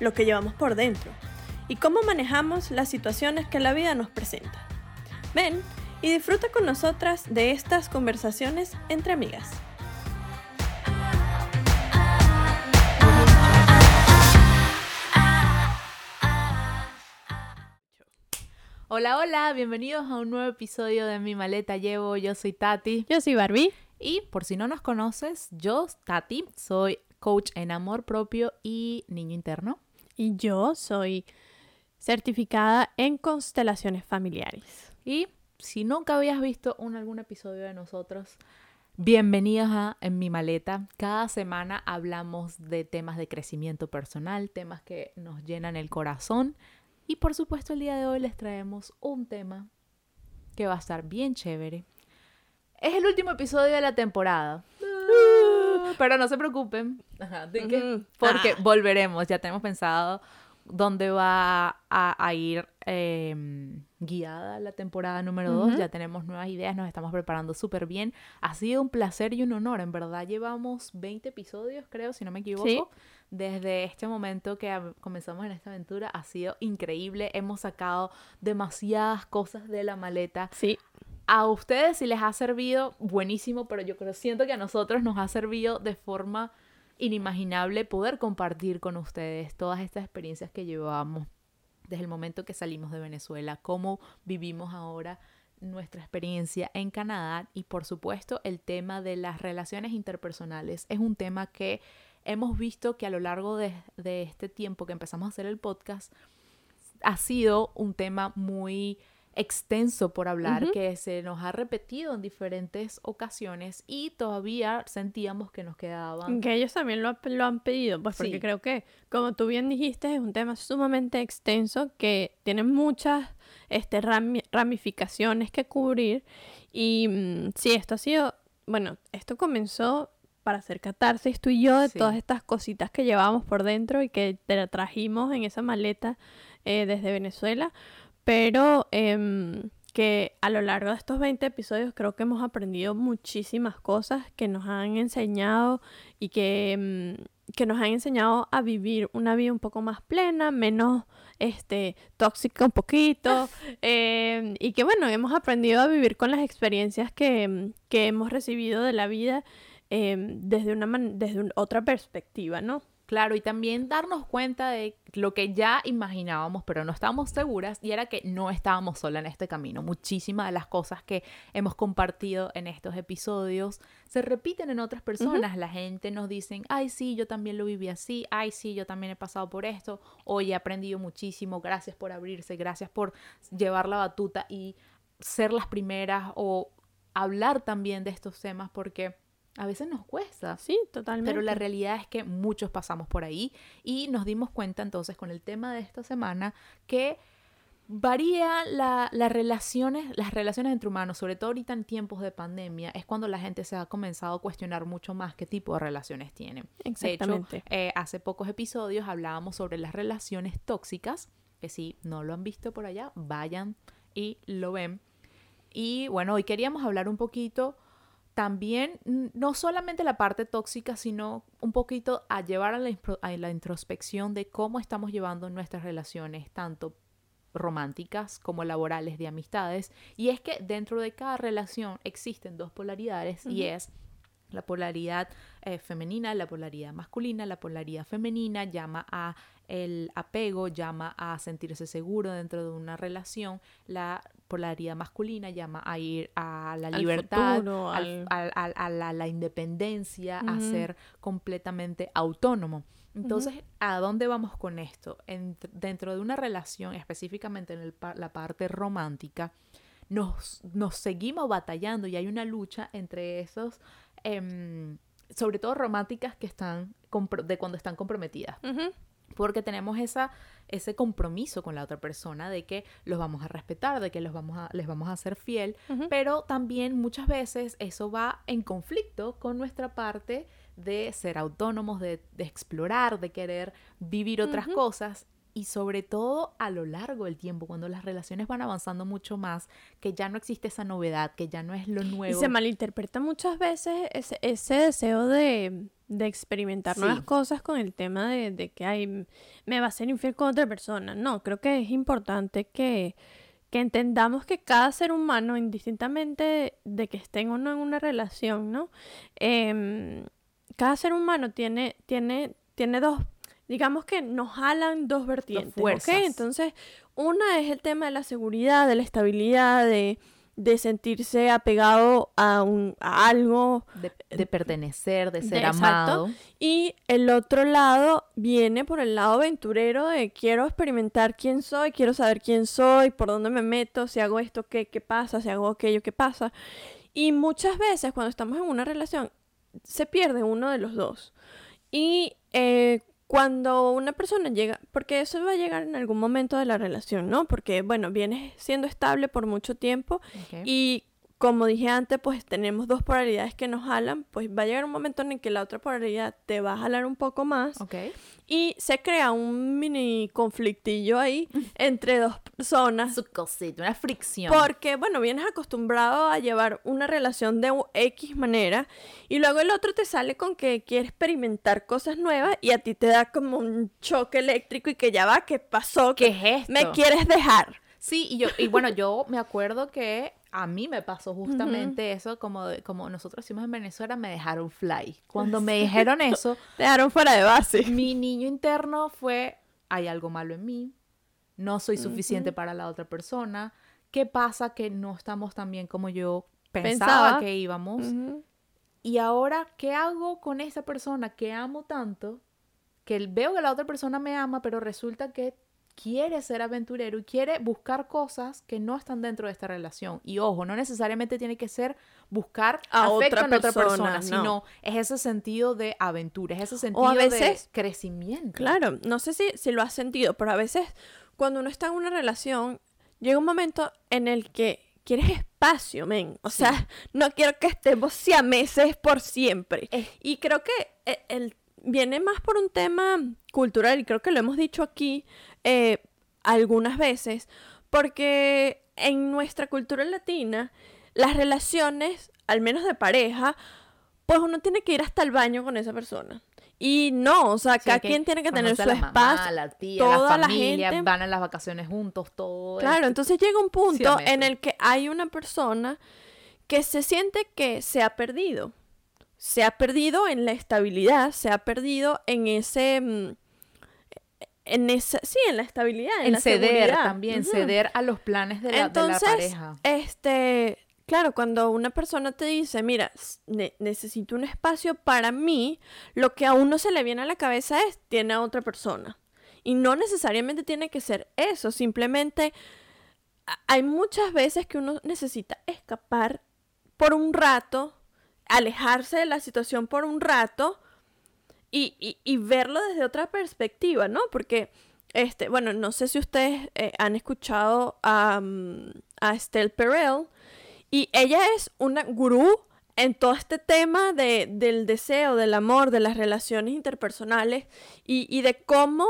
lo que llevamos por dentro y cómo manejamos las situaciones que la vida nos presenta. Ven y disfruta con nosotras de estas conversaciones entre amigas. Hola, hola, bienvenidos a un nuevo episodio de Mi Maleta Llevo. Yo soy Tati. Yo soy Barbie. Y por si no nos conoces, yo, Tati, soy coach en amor propio y niño interno. Y yo soy certificada en constelaciones familiares. Y si nunca habías visto un, algún episodio de nosotros, bienvenidos a En mi maleta. Cada semana hablamos de temas de crecimiento personal, temas que nos llenan el corazón. Y por supuesto el día de hoy les traemos un tema que va a estar bien chévere. Es el último episodio de la temporada. Pero no se preocupen. ¿de qué? Ujú. Porque Ah. volveremos. Ya tenemos pensado dónde va a, a ir eh, guiada la temporada número 2. Ujú. Ya tenemos nuevas ideas, nos estamos preparando súper bien. Ha sido un placer y un honor. En verdad llevamos 20 episodios, creo, si no me equivoco. Sí. Desde este momento que comenzamos en esta aventura ha sido increíble. Hemos sacado demasiadas cosas de la maleta Sí, a ustedes si les ha servido, buenísimo, pero yo creo, siento que a nosotros nos ha servido de forma inimaginable poder compartir con ustedes todas estas experiencias que llevamos desde el momento que salimos de Venezuela, cómo vivimos ahora nuestra experiencia en Canadá y por supuesto el tema de las relaciones interpersonales. Es un tema que hemos visto que a lo largo de, de este tiempo que empezamos a hacer el podcast ha sido un tema muy extenso por hablar que se nos ha repetido en diferentes ocasiones y todavía sentíamos que nos quedaban que ellos también lo, lo han pedido, pues porque Sí. creo que, como tú bien dijiste, es un tema sumamente extenso que tiene muchas este, rami- ramificaciones que cubrir. Y mm, sí, esto ha sido, bueno, esto comenzó para hacer catarsis tú y yo de Sí. todas estas cositas que llevábamos por dentro y que te la trajimos en esa maleta eh, desde Venezuela, pero em, que a lo largo de estos 20 episodios creo que hemos aprendido muchísimas cosas que nos han enseñado y que, em, que nos han enseñado a vivir una vida un poco más plena, menos este, tóxica un poquito, em, y que bueno, hemos aprendido a vivir con las experiencias que, que hemos recibido de la vida desde, una man- desde un- otra perspectiva, ¿no? Claro, y también darnos cuenta de lo que ya imaginábamos, pero no estábamos seguras, y era que no estábamos solas en este camino. Muchísimas de las cosas que hemos compartido en estos episodios se repiten en otras personas. La gente nos dicen, ay, sí, yo también lo viví así, ay, sí, yo también he pasado por esto, hoy he aprendido muchísimo, gracias por abrirse, gracias por llevar la batuta y ser las primeras o hablar también de estos temas, porque a veces nos cuesta. Sí, totalmente. Pero la realidad es que muchos pasamos por ahí y nos dimos cuenta entonces con el tema de esta semana que varía la- las relaciones, las relaciones entre humanos, sobre todo ahorita en tiempos de pandemia, es cuando la gente se ha comenzado a cuestionar mucho más qué tipo de relaciones tienen. De hecho, Exactamente. eh, hace pocos episodios hablábamos sobre las relaciones tóxicas, que si no lo han visto por allá, vayan y lo ven. Y bueno, hoy queríamos hablar un poquito también, no solamente la parte tóxica, sino un poquito a llevar a la, impro- a la introspección de cómo estamos llevando nuestras relaciones, tanto románticas como laborales de amistades. Y es que dentro de cada relación existen dos polaridades y es la polaridad eh, femenina, la polaridad masculina, la polaridad femenina llama a el apego, llama a sentirse seguro dentro de una relación, la polaridad masculina llama a ir a la libertad, futuro, al- al- a la, la independencia, a ser completamente autónomo. Entonces, ¿a dónde vamos con esto? En- dentro de una relación, específicamente en el la parte romántica, nos, nos seguimos batallando y hay una lucha entre esos, em, sobre todo románticas que están de cuando están comprometidas. Porque tenemos esa, ese compromiso con la otra persona de que los vamos a respetar, de que los vamos a, les vamos a ser fiel, pero también muchas veces eso va en conflicto con nuestra parte de ser autónomos, de, explorar, de querer vivir otras cosas y sobre todo a lo largo del tiempo, cuando las relaciones van avanzando mucho más, que ya no existe esa novedad, que ya no es lo nuevo. Y se malinterpreta muchas veces ese, ese deseo de, de experimentar nuevas cosas con el tema de, de que hay, me va a ser infiel con otra persona. No, creo que es importante que, que entendamos que cada ser humano, indistintamente de que estén o no en una relación, ¿no? Em, cada ser humano tiene, tiene, tiene dos digamos que nos jalan dos vertientes. Dos Entonces, una es el tema de la seguridad, de la estabilidad, de, sentirse apegado a, un, algo. De, pertenecer, de ser amado. Y el otro lado viene por el lado aventurero de quiero experimentar quién soy, quiero saber quién soy, por dónde me meto, si hago esto, qué, qué pasa, si hago aquello, qué pasa. Y muchas veces cuando estamos en una relación se pierde uno de los dos. Y eh, cuando una persona llega, porque eso va a llegar en algún momento de la relación, ¿no? Porque, bueno, vienes siendo estable por mucho tiempo y como dije antes, pues tenemos dos polaridades que nos jalan, pues va a llegar un momento en el que la otra polaridad te va a jalar un poco más. Ok. Y se crea un mini conflictillo ahí entre dos personas. Su cosita, una fricción. Porque, bueno, vienes acostumbrado a llevar una relación de X manera y luego el otro te sale con que quiere experimentar cosas nuevas y a ti te da como un choque eléctrico y que ya va, ¿qué pasó? ¿Qué es esto? Me quieres dejar. Sí, y yo, y bueno, yo me acuerdo que a mí me pasó justamente eso, como, como nosotros hicimos en Venezuela, me dejaron fly. Cuando me dijeron eso, te dejaron fuera de base. Mi niño interno fue, hay algo malo en mí, no soy suficiente para la otra persona, ¿qué pasa que no estamos tan bien como yo pensaba, que íbamos? Y ahora, ¿qué hago con esa persona que amo tanto? Que veo que la otra persona me ama, pero resulta que quiere ser aventurero y quiere buscar cosas que no están dentro de esta relación. Y ojo, no necesariamente tiene que ser buscar a otra, en otra persona, sino es ese sentido de aventura, es ese sentido de crecimiento. Claro, no sé si, si lo has sentido, pero a veces cuando uno está en una relación, llega un momento en el que quieres espacio, men. O sea, no quiero que estemos meses por siempre. Y creo que e, el, viene más por un tema cultural, y creo que lo hemos dicho aquí, eh, algunas veces, porque en nuestra cultura latina, las relaciones, al menos de pareja, pues uno tiene que ir hasta el baño con esa persona. Y no, o sea, cada quien tiene que tener su espacio. la tía, toda la familia, van a las vacaciones juntos, todo. Claro, entonces llega un punto en el que hay una persona que se siente que se ha perdido. Se ha perdido en la estabilidad, se ha perdido en ese mm, en esa, sí, en la estabilidad, en, ceder también, ceder a los planes de la, Entonces, pareja. Este, claro, cuando una persona te dice, mira, necesito un espacio para mí, lo que a uno se le viene a la cabeza es, tiene a otra persona. Y no necesariamente tiene que ser eso, simplemente hay muchas veces que uno necesita escapar por un rato, alejarse de la situación por un rato, y, y, verlo desde otra perspectiva, ¿no? Porque, este, bueno, no sé si ustedes eh, han escuchado a, mm, a Estelle Perel, y ella es una gurú en todo este tema de, del deseo, del amor, de las relaciones interpersonales y, y de cómo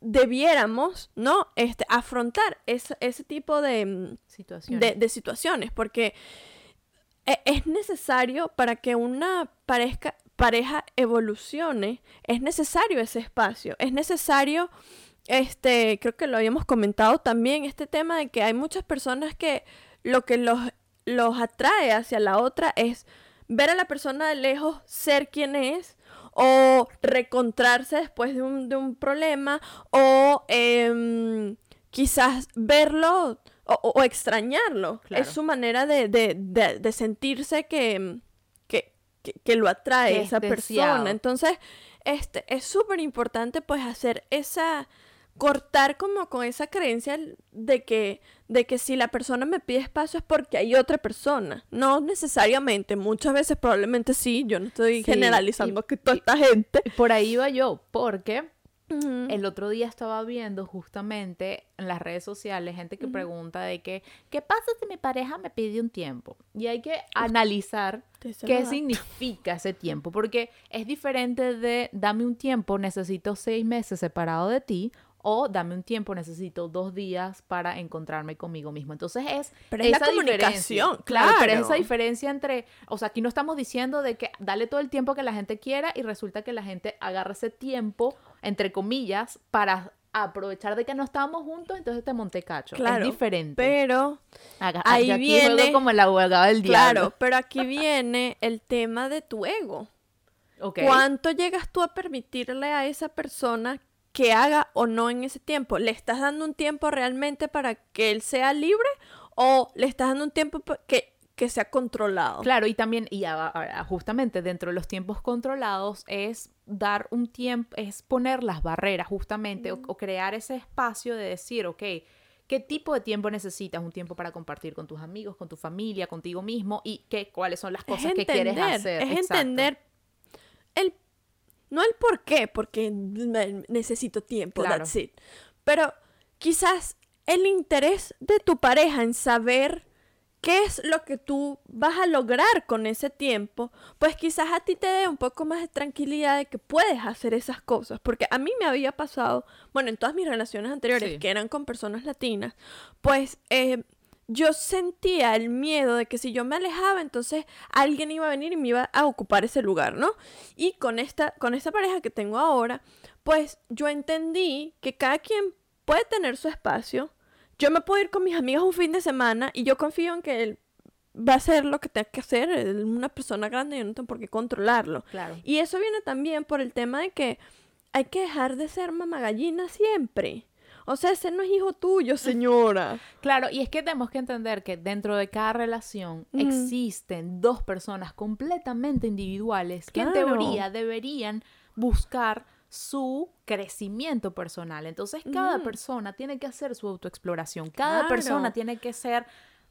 debiéramos, ¿no? Este, afrontar ese, ese tipo de, mm, situaciones. De, de situaciones, porque e, es necesario para que una pareja, pareja evolucione, es necesario ese espacio, es necesario, este, creo que lo habíamos comentado también, este tema de que hay muchas personas que lo que los, los atrae hacia la otra es ver a la persona de lejos ser quien es, o recontrarse después de un, de un problema, o em, quizás verlo o, extrañarlo. Es su manera de, de, de sentirse que, que, lo atrae esa persona. Entonces, este, es súper importante pues hacer esa, cortar como con esa creencia de que, de que si la persona me pide espacio es porque hay otra persona. No necesariamente, muchas veces probablemente sí, yo no estoy generalizando que toda esta gente. Por ahí va yo, porque El otro día estaba viendo justamente en las redes sociales gente que pregunta de que, ¿qué pasa si mi pareja me pide un tiempo? Y hay que analizar qué significa ese tiempo, porque es diferente de dame un tiempo, necesito seis meses separado de ti, o dame un tiempo, necesito dos días para encontrarme conmigo mismo. Entonces es pero es esa la comunicación, claro, pero es esa diferencia entre, o sea, aquí no estamos diciendo de que dale todo el tiempo que la gente quiera y resulta que la gente agarra ese tiempo, entre comillas, para aprovechar de que no estábamos juntos, entonces te monté cacho. Claro, es diferente. Pero ahí aquí viene como el abogado del diablo. Claro, pero aquí viene el tema de tu ego. ¿Cuánto llegas tú a permitirle a esa persona que haga o no en ese tiempo. ¿Le estás dando un tiempo realmente para que él sea libre o le estás dando un tiempo que, que sea controlado? Claro, y también, y justamente dentro de los tiempos controlados es dar un tiempo, es poner las barreras justamente o, crear ese espacio de decir, ok, ¿Qué tipo de tiempo necesitas? Un tiempo para compartir con tus amigos, con tu familia, contigo mismo y qué, cuáles son las cosas que quieres hacer. Es entender el no el por qué, porque necesito tiempo, that's it. Pero quizás el interés de tu pareja en saber qué es lo que tú vas a lograr con ese tiempo, pues quizás a ti te dé un poco más de tranquilidad de que puedes hacer esas cosas. Porque a mí me había pasado, bueno, en todas mis relaciones anteriores, que eran con personas latinas, pues eh, yo sentía el miedo de que si yo me alejaba, entonces alguien iba a venir y me iba a ocupar ese lugar, ¿no? Y con esta, con esta pareja que tengo ahora, pues yo entendí que cada quien puede tener su espacio. Yo me puedo ir con mis amigos un fin de semana y yo confío en que él va a hacer lo que tenga que hacer. Es una persona grande y yo no tengo por qué controlarlo. Claro. Y eso viene también por el tema de que hay que dejar de ser mamagallina siempre. O sea, ese no es hijo tuyo, señora. Claro, y es que tenemos que entender que dentro de cada relación existen dos personas completamente individuales que en teoría deberían buscar su crecimiento personal. Entonces, cada persona tiene que hacer su autoexploración. Cada persona tiene que ser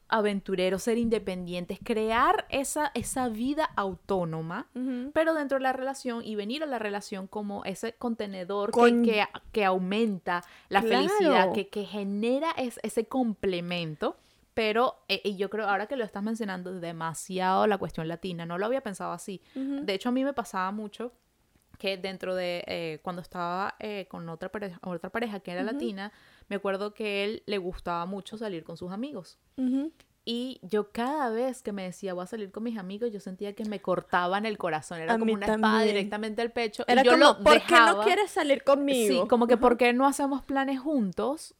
aventureros, ser independientes, crear esa, esa vida autónoma, pero dentro de la relación y venir a la relación como ese contenedor que, que, aumenta la felicidad, que, que genera ese complemento. Pero eh, y yo creo, ahora que lo estás mencionando demasiado la cuestión latina, no lo había pensado así. De hecho, a mí me pasaba mucho que dentro de eh, cuando estaba eh, con otra pareja, otra pareja que era latina, me acuerdo que él le gustaba mucho salir con sus amigos. Y yo cada vez que me decía voy a salir con mis amigos, yo sentía que me cortaban el corazón. Era como una espada directamente al pecho. Era yo como, lo ¿por qué no quieres salir conmigo? Sí, como que ¿por qué no hacemos planes juntos?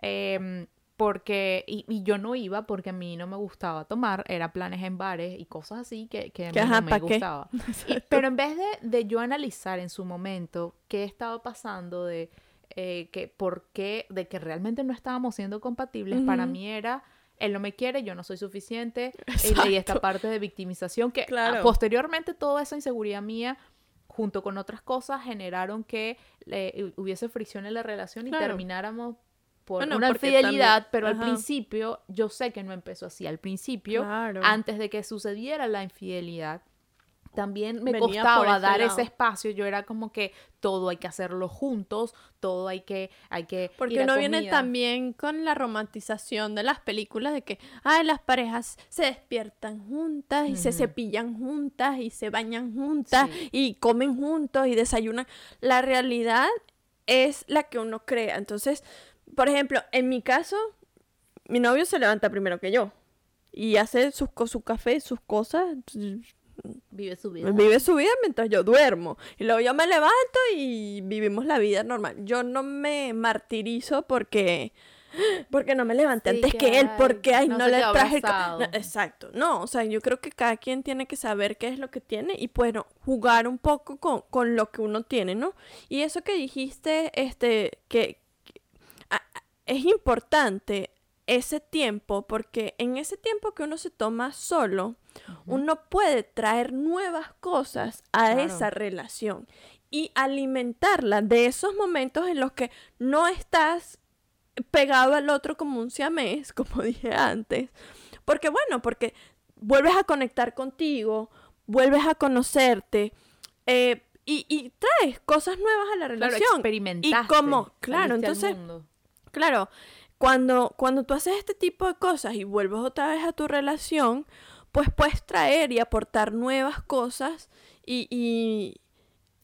Eh, porque, y, yo no iba porque a mí no me gustaba tomar, era planes en bares y cosas así que, que a mí no me gustaba. pero en vez de, de, yo analizar en su momento qué estaba pasando, de eh, que por qué, de que realmente no estábamos siendo compatibles, para mí era él no me quiere, yo no soy suficiente, y esta parte de victimización que posteriormente toda esa inseguridad mía junto con otras cosas generaron que hubiese fricción en la relación y termináramos por una infidelidad, pero al principio yo sé que no empezó así. Al principio, antes de que sucediera la infidelidad, también me costaba dar ese espacio. Yo era como que todo hay que hacerlo juntos, todo hay que, hay que. Porque no viene también con la romantización de las películas de que, ay, las parejas se despiertan juntas y se cepillan juntas y se bañan juntas y comen juntos y desayunan. La realidad es la que uno crea. Entonces, por ejemplo, en mi caso, mi novio se levanta primero que yo y hace sus, su café, sus cosas. Vive su vida. Vive su vida mientras yo duermo. Y luego yo me levanto y vivimos la vida normal. Yo no me martirizo porque porque no me levanté antes que, él, porque ay, no, le traje exacto. No, o sea, yo creo que cada quien tiene que saber qué es lo que tiene y bueno, jugar un poco con, con lo que uno tiene, ¿no? Y eso que dijiste, este, que, es importante ese tiempo porque en ese tiempo que uno se toma solo, uno puede traer nuevas cosas a esa relación y alimentarla de esos momentos en los que no estás pegado al otro como un siamés, como dije antes. Porque bueno, porque vuelves a conectar contigo, vuelves a conocerte, eh, y, y traes cosas nuevas a la Claro, relación. experimentaste. Y como, claro, entonces, mundo. Claro, cuando, cuando tú haces este tipo de cosas y vuelves otra vez a tu relación, pues puedes traer y aportar nuevas cosas y, y,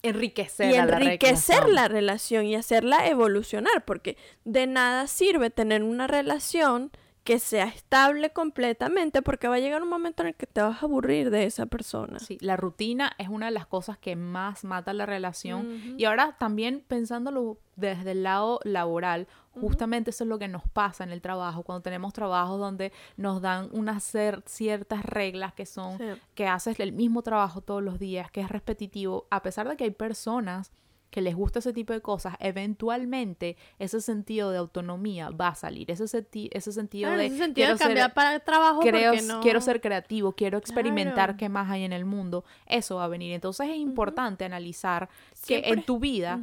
Enriquecer, y la enriquecer relación. la relación y hacerla evolucionar, porque de nada sirve tener una relación que sea estable completamente, porque va a llegar un momento en el que te vas a aburrir de esa persona. Sí, la rutina es una de las cosas que más mata la relación. Y ahora también pensándolo desde el lado laboral, justamente eso es lo que nos pasa en el trabajo, cuando tenemos trabajos donde nos dan unas ciertas reglas que son Sí. que haces el mismo trabajo todos los días, que es repetitivo, a pesar de que hay personas que les gusta ese tipo de cosas, eventualmente ese sentido de autonomía va a salir, ese, senti- ese sentido Claro, de ese sentido quiero de ser- cambiar para trabajo creo, porque no... quiero ser creativo, quiero experimentar Claro. qué más hay en el mundo, eso va a venir. Entonces es importante analizar que en tu vida.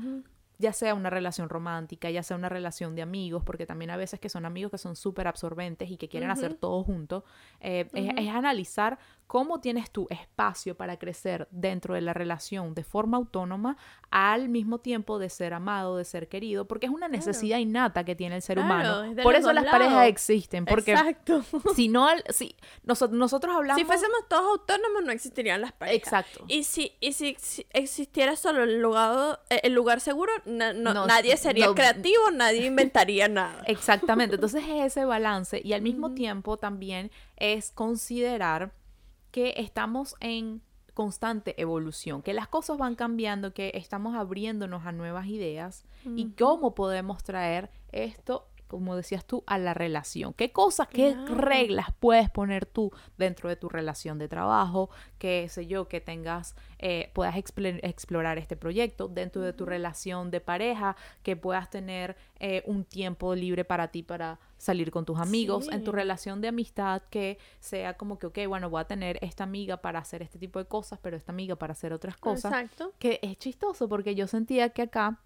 Ya sea una relación romántica, ya sea una relación de amigos, porque también a veces que son amigos que son súper absorbentes y que quieren hacer todo junto, eh, es, analizar cómo tienes tu espacio para crecer dentro de la relación de forma autónoma al mismo tiempo de ser amado, de ser querido, porque es una necesidad innata que tiene el ser Claro, humano. Por eso las parejas existen, porque Exacto. si no, si noso- nosotros hablamos... Si fuésemos todos autónomos no existirían las parejas. Exacto. Y si, y si, si existiera solo el lugar, eh, el lugar seguro, na- no- No, nadie sería no. creativo, nadie inventaría nada. Exactamente, entonces es ese balance y al mismo tiempo también es considerar que estamos en constante evolución, que las cosas van cambiando, que estamos abriéndonos a nuevas ideas y cómo podemos traer esto, como decías tú, a la relación. ¿Qué cosas, qué Claro. reglas puedes poner tú dentro de tu relación de trabajo? Que sé yo, que tengas, eh, puedas explorar este proyecto dentro de tu relación de pareja, que puedas tener eh, un tiempo libre para ti para salir con tus amigos, en tu relación de amistad que sea como que, ok, bueno, voy a tener esta amiga para hacer este tipo de cosas, pero esta amiga para hacer otras cosas Exacto. que es chistoso porque yo sentía que acá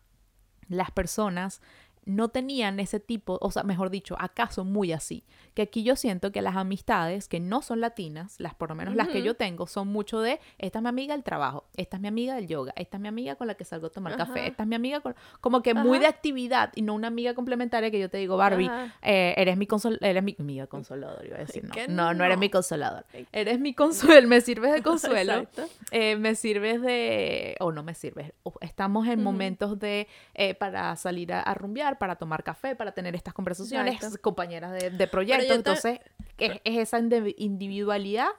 las personas no tenían ese tipo, o sea, mejor dicho, acaso muy así. Que aquí yo siento que las amistades que no son latinas, las por lo menos las que yo tengo, son mucho de, esta es mi amiga del trabajo, esta es mi amiga del yoga, esta es mi amiga con la que salgo a tomar café, esta es mi amiga con... Como que muy de actividad y no una amiga complementaria que yo te digo, Barbie, eh, eres mi consol eres mi amiga consolador, iba a decir, no, no, no eres mi consolador. Eres mi consuelo, me sirves de consuelo. Eh, me sirves de, o no me sirves, estamos en momentos de, eh, para salir a, a rumbear, para tomar café, para tener estas conversaciones, Exacto. compañeras de, de proyectos, yo te- entonces es, es esa indi- individualidad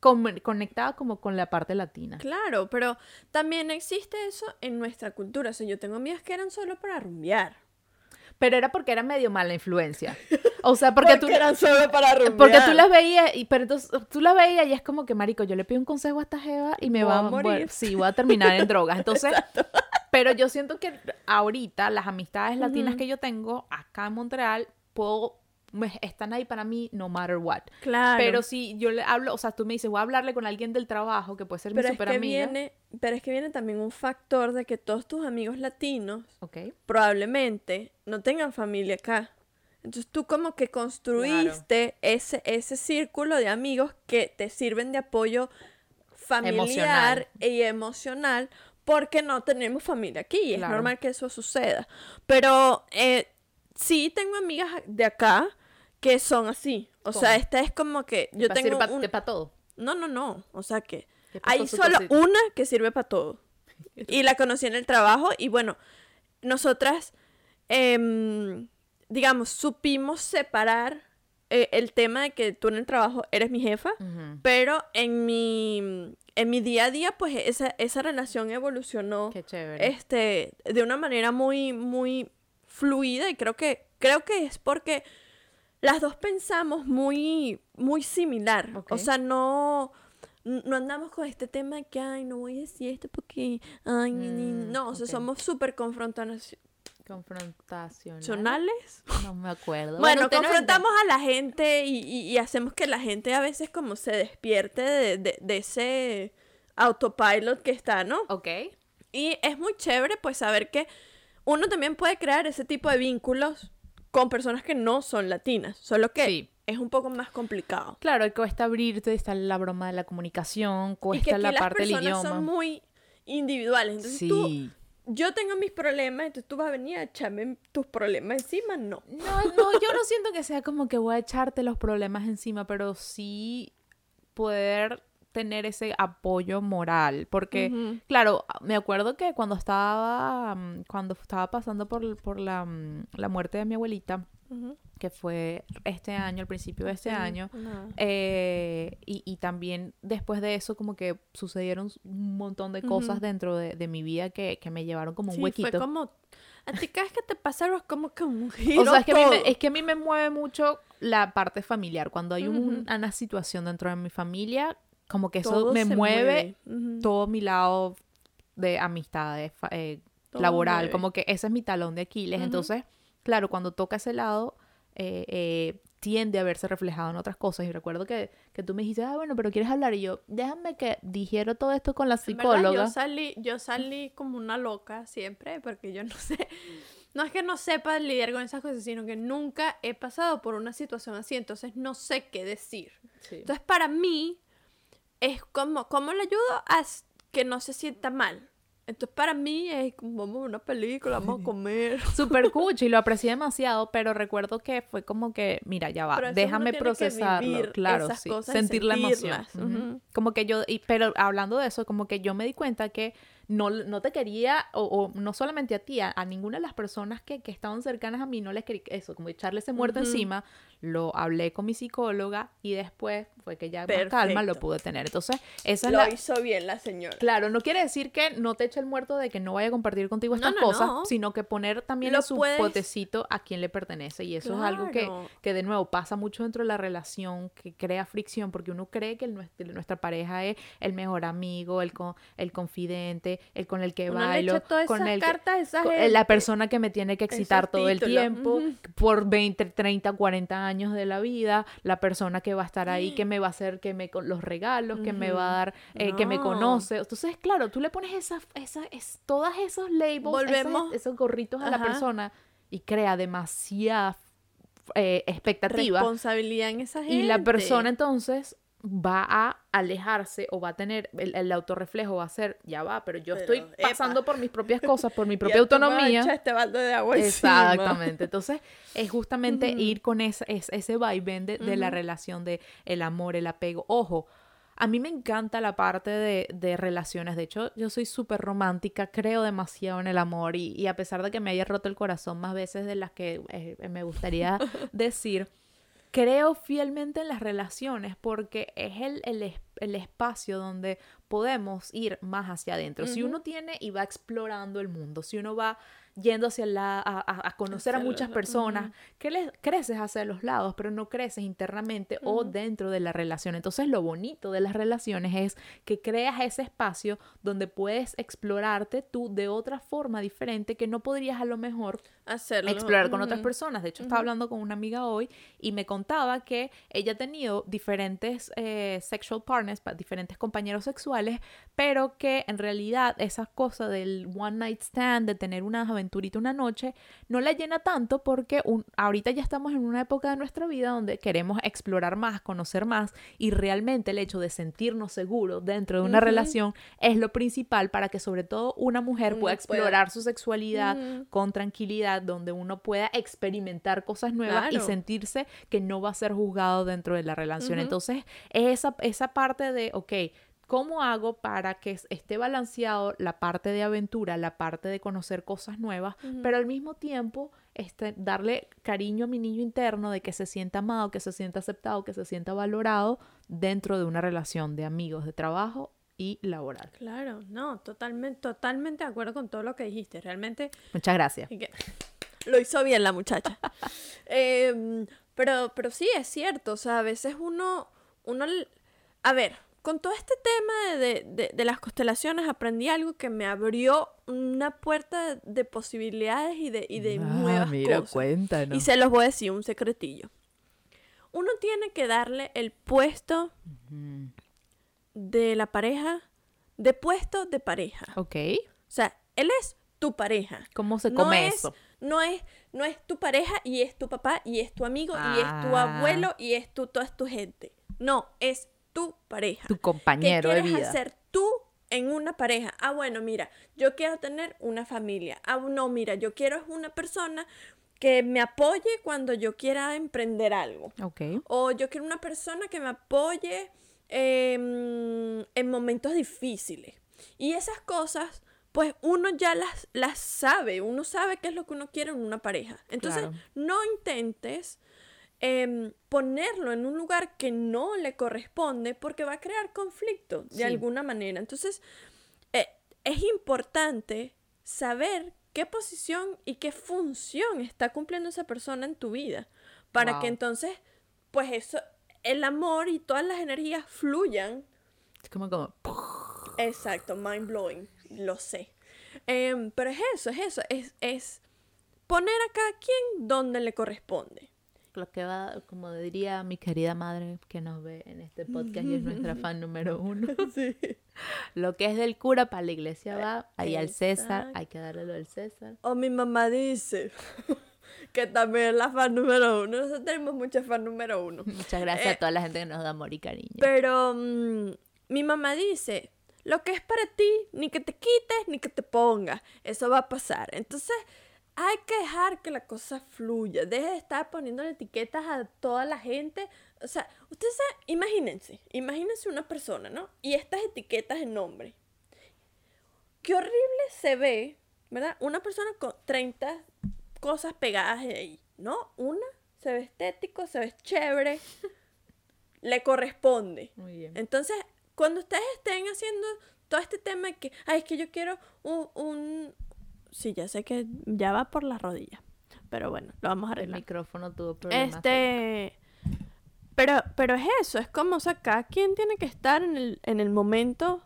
con- conectada como con la parte latina. Claro, pero también existe eso en nuestra cultura. O sea, yo tengo amigas que eran solo para rumbear. Pero era porque era medio mala influencia. O sea, porque, tú... eran solo para rumbear. Porque tú las veías, y, pero entonces, tú las veías y es como que, marico, yo le pido un consejo a esta jeva y me Voy va a morir. Sí, voy a terminar en drogas. Entonces, pero yo siento que ahorita las amistades latinas que yo tengo acá en Montreal, puedo, están ahí para mí no matter what. Claro. Pero si yo le hablo, o sea, tú me dices, voy a hablarle con alguien del trabajo que puede ser pero mi es super que amiga. viene, pero es que viene también un factor de que todos tus amigos latinos Ok. probablemente no tengan familia acá. Entonces tú como que construiste ese, ese círculo de amigos que te sirven de apoyo familiar Emocional. y emocional porque no tenemos familia aquí y es normal que eso suceda. Pero eh, sí tengo amigas de acá que son así. O sea, esta es como que yo tengo para un... todo. No, no, no. O sea que ¿Qué pasó, hay solo cosita? una que sirve para todo. Y la conocí en el trabajo y bueno, nosotras, em, digamos, supimos separar eh, el tema de que tú en el trabajo eres mi jefa, pero en mi, en mi día a día, pues esa, esa relación evolucionó Qué chévere. este, de una manera muy, muy fluida y creo que, creo que es porque las dos pensamos muy, muy similar. O sea, no, no andamos con este tema de que, ay, no voy a decir esto porque, ay, ni- ni-". Mm, no, o sea, somos súper confrontacionales. Confrontacionales. No me acuerdo. Bueno, no confrontamos a la gente y, y- y hacemos que la gente a veces como se despierte de, de- de ese autopilot que está, ¿no? Ok. Y es muy chévere pues saber que uno también puede crear ese tipo de vínculos con personas que no son latinas, solo que Sí. es un poco más complicado. Claro, cuesta abrirte, está la broma de la comunicación, Y que cuesta aquí la las parte del personas idioma. son muy individuales. Entonces Sí. tú, yo tengo mis problemas, entonces tú vas a venir a echarme tus problemas encima, no. No, no, yo no siento que sea como que voy a echarte los problemas encima, pero sí poder tener ese apoyo moral, porque Ujú. claro, me acuerdo que cuando estaba mm, cuando estaba pasando por, por la, mm, la muerte de mi abuelita, Ujú. que fue este año, al principio de este Sí, año, eh, y, y también después de eso como que sucedieron un montón de cosas Ujú. dentro de, de mi vida que, que me llevaron como un Sí, huequito. fue como, a ti cada vez que te pasa algo es como que un giro O sea, es que, a mí me, es que a mí me mueve mucho la parte familiar. Cuando hay un- Ujú. una situación dentro de mi familia, como que eso me mueve todo mi lado de amistades, eh, laboral. mueve. Como que ese es mi talón de Aquiles. Entonces, claro, cuando toca ese lado, eh, eh, tiende a verse reflejado en otras cosas. Y recuerdo que, que tú me dijiste, ah, bueno, pero quieres hablar. Y yo, déjame que digiero todo esto con la psicóloga. yo salí, yo salí como una loca siempre, porque yo no sé, no es que no sepa lidiar con esas cosas, sino que nunca he pasado por una situación así, entonces no sé qué decir. Sí. Entonces para mí es como, ¿cómo le ayudo a que no se sienta mal? Entonces para mí es como, vamos a ver una película, vamos a comer. Súper cuchi y lo aprecié demasiado, pero recuerdo que fue como que, mira, ya va, déjame procesarlo, claro, sí, sentir la emoción. Como que yo, y, pero hablando de eso, como que yo me di cuenta que no, no te quería, o, o no solamente a ti, a, a ninguna de las personas que, que estaban cercanas a mí, no les quería eso, como echarle ese muerto encima, lo hablé con mi psicóloga y después fue que ya con calma lo pude tener. Entonces, esa es Lo la, hizo bien la señora. Claro, no quiere decir que no te eche el muerto de que no vaya a compartir contigo estas no, cosas, no. sino que poner también Lo en su puedes- potecito a quien le pertenece. Y eso es algo que, que, de nuevo, pasa mucho dentro de la relación, que crea fricción, porque uno cree que el nues- nuestra pareja es el mejor amigo, el, con, el confidente, el con el que Uno bailo, todas con esas el cartas la persona que me tiene que excitar todo el tiempo, por 20, 30, 40 años de la vida, la persona que va a estar ahí, que me va a hacer que me con los regalos, que me va a dar, eh, que me No. conoce. Entonces, claro, tú le pones esas, esas, es, todas esos labels, esas- esos gorritos a la persona y crea demasiada eh, expectativa. responsabilidad en esa gente. Y la persona entonces va a alejarse o va a tener el, el autorreflejo va a ser ya va pero yo Pero, estoy pasando epa. por mis propias cosas por mi propia autonomía este balde de agua. Exactamente. Entonces, es justamente Ujú. ir con ese, es- ese vaivén de, de la relación, de el amor, el apego. Ojo, a mí me encanta la parte de, de relaciones. De hecho, yo soy súper romántica, creo demasiado en el amor y, y a pesar de que me haya roto el corazón más veces de las que eh, me gustaría decir, creo fielmente en las relaciones porque es el, el, el espacio donde podemos ir más hacia adentro. Si uno tiene y va explorando el mundo, si uno va yendo hacia la, a, a- conocer a muchas personas, ujú. que le- creces hacia los lados, pero no creces internamente o Ujú. dentro de la relación. Entonces lo bonito de las relaciones es que creas ese espacio donde puedes explorarte tú de otra forma diferente que no podrías a lo mejor Hacerlo. explorar con otras ujú. personas. De hecho, estaba hablando con una amiga hoy y me contaba que ella ha tenido diferentes eh, sexual partners, pa- diferentes compañeros sexuales, pero que en realidad esa cosa del one night stand, de tener una aventurita una noche, no la llena tanto porque un- ahorita ya estamos en una época de nuestra vida donde queremos explorar más, conocer más y realmente el hecho de sentirnos seguros dentro de una relación es lo principal para que sobre todo una mujer Uno pueda explorar su sexualidad con tranquilidad, donde uno pueda experimentar cosas nuevas y sentirse que no va a ser juzgado dentro de la relación. Entonces, esa, esa parte de, ok, ¿cómo hago para que es- esté balanceado la parte de aventura, la parte de conocer cosas nuevas, pero al mismo tiempo este, darle cariño a mi niño interno de que se sienta amado, que se sienta aceptado, que se sienta valorado dentro de una relación de amigos, de trabajo y laboral? Claro, no, totalmente, totalmente de acuerdo con todo lo que dijiste. Realmente Muchas gracias. que- lo hizo bien la muchacha. Em, pero, pero sí, es cierto. O sea, a veces uno, uno, a ver, con todo este tema de, de- de- las constelaciones aprendí algo que me abrió una puerta de posibilidades y de, y de nuevas cosas. Ah, cuéntanos. Y se los voy a decir un secretillo. Uno tiene que darle el puesto de la pareja, de puesto de pareja. Ok. O sea, él es tu pareja. ¿Cómo se No come es, eso? no es, no es tu pareja y es tu papá y es tu amigo y es tu Ah. abuelo y es tu, toda tu gente. No, es tu pareja. Tu ¿Qué compañero de quieres vida. hacer tú en una pareja. Ah, bueno, mira, yo quiero tener una familia. Ah, no, mira, yo quiero una persona que me apoye cuando yo quiera emprender algo. Ok. O yo quiero una persona que me apoye em, en momentos difíciles. Y esas cosas, pues uno ya las, las sabe, uno sabe qué es lo que uno quiere en una pareja. Entonces, Claro. no intentes em, ponerlo en un lugar que no le corresponde porque va a crear conflicto de Sí. alguna manera. Entonces, eh, es importante saber qué posición y qué función está cumpliendo esa persona en tu vida para que Wow. entonces, pues eso, el amor y todas las energías fluyan Es como, como Exacto, mind blowing, lo sé. Em, pero es eso, es eso, es, es poner a cada quien donde le corresponde. Lo que va, como diría mi querida madre que nos ve en este podcast y es nuestra fan número uno. Sí. Lo que es del cura para la iglesia va, ahí al César, hay que darle lo del César. O mi mamá dice que también es la fan número uno. Nosotros tenemos muchos fan número uno. Muchas gracias Eh, a toda la gente que nos da amor y cariño. Pero mm, mi mamá dice, lo que es para ti, ni que te quites, ni que te pongas. Eso va a pasar. Entonces, hay que dejar que la cosa fluya. Deje de estar poniendo etiquetas a toda la gente. O sea, ustedes saben, imagínense, imagínense una persona, ¿no? Y estas etiquetas en nombre. Qué horrible se ve, ¿verdad? Una persona con 30 cosas pegadas ahí, ¿no? Una se ve estético, se ve chévere, le corresponde. Muy bien. Entonces, cuando ustedes estén haciendo todo este tema de que, ay, es que yo quiero un, un... Sí, ya sé que ya va por la rodilla, pero bueno, lo vamos a El arreglar. micrófono tuvo problemas. Este... Pero, pero es eso, es como, o sea, cada quien tiene que estar en el, en el momento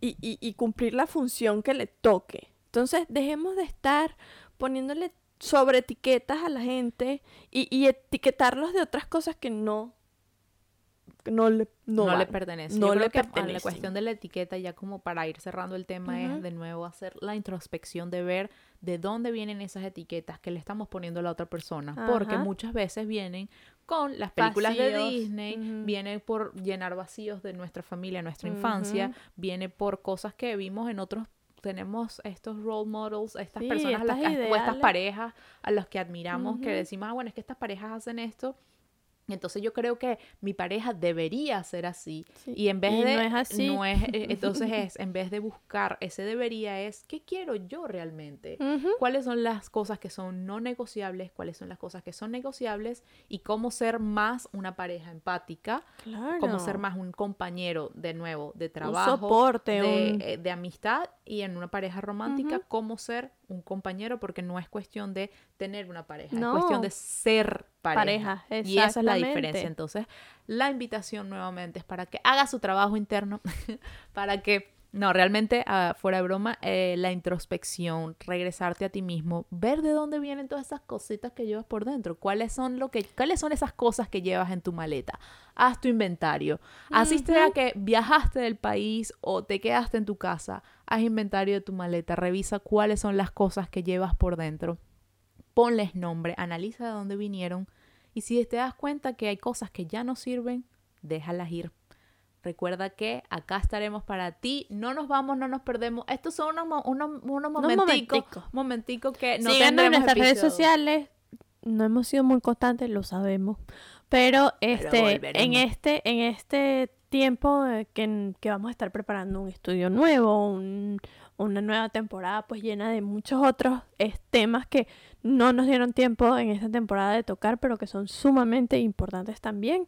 y, y- y cumplir la función que le toque. Entonces, dejemos de estar poniéndole sobre etiquetas a la gente y, y etiquetarlos de otras cosas que no, no le, no no, le pertenece. No Yo creo le que a la cuestión de la etiqueta, ya como para ir cerrando el tema, es de nuevo hacer la introspección de ver de dónde vienen esas etiquetas que le estamos poniendo a la otra persona. Porque muchas veces vienen con las películas de. Disney, Ujú. viene por llenar vacíos de nuestra familia, nuestra infancia, viene por cosas que vimos en otros tenemos estos role models, estas Sí, personas a las o estas parejas a las que admiramos, que decimos, ah, bueno, es que estas parejas hacen esto. Entonces yo creo que mi pareja debería ser así. Sí, Y en vez y de... no es así. no es- eh, entonces es, en vez de buscar ese debería es, ¿qué quiero yo realmente? Cuáles son las cosas que son no negociables, cuáles son las cosas que son negociables y cómo ser más una pareja empática, Claro. cómo ser más un compañero de nuevo de trabajo, un soporte, de, un... eh, de amistad y en una pareja romántica, cómo ser un compañero, porque no es cuestión de tener una pareja, No. es cuestión de ser pareja. Pareja, y esa es la diferencia. Entonces, la invitación nuevamente es para que haga su trabajo interno, para que, no, realmente, ah, fuera de broma, eh, la introspección, regresarte a ti mismo, ver de dónde vienen todas esas cositas que llevas por dentro, cuáles son, lo que, cuáles son esas cosas que llevas en tu maleta. Haz tu inventario. Así sea que viajaste del país o te quedaste en tu casa, haz inventario de tu maleta, revisa cuáles son las cosas que llevas por dentro ponles nombre, analiza de dónde vinieron y si te das cuenta que hay cosas que ya no sirven, déjalas ir. Recuerda que acá estaremos para ti, no nos vamos, no nos perdemos. Estos son unos, unos, unos momenticos, momenticos que no en nuestras redes sociales. No hemos sido muy constantes, lo sabemos. Pero este, en este, en este tiempo eh, que, que vamos a estar preparando un estudio nuevo, un- una nueva temporada, pues llena de muchos otros temas que no nos dieron tiempo en esta temporada de tocar, pero que son sumamente importantes también.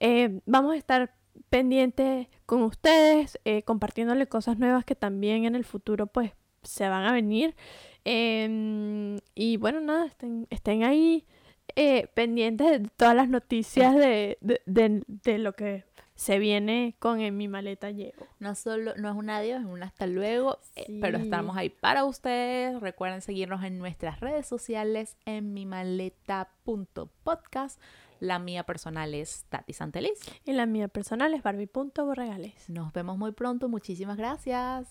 Eh, vamos a estar pendientes con ustedes, eh, compartiéndole cosas nuevas que también en el futuro, pues, se van a venir. Em, y bueno, nada, estén, estén ahí eh, pendientes de todas las noticias de, de, de- de lo que se viene con En mi maleta llevo. No solo, no es un adiós, es un hasta luego, eh, pero Sí. estamos ahí para ustedes. Recuerden seguirnos en nuestras redes sociales en mi maleta.podcast. La mía personal es Tati Santeliz. Y la mía personal es Barbie.borregales. Nos vemos muy pronto. Muchísimas gracias.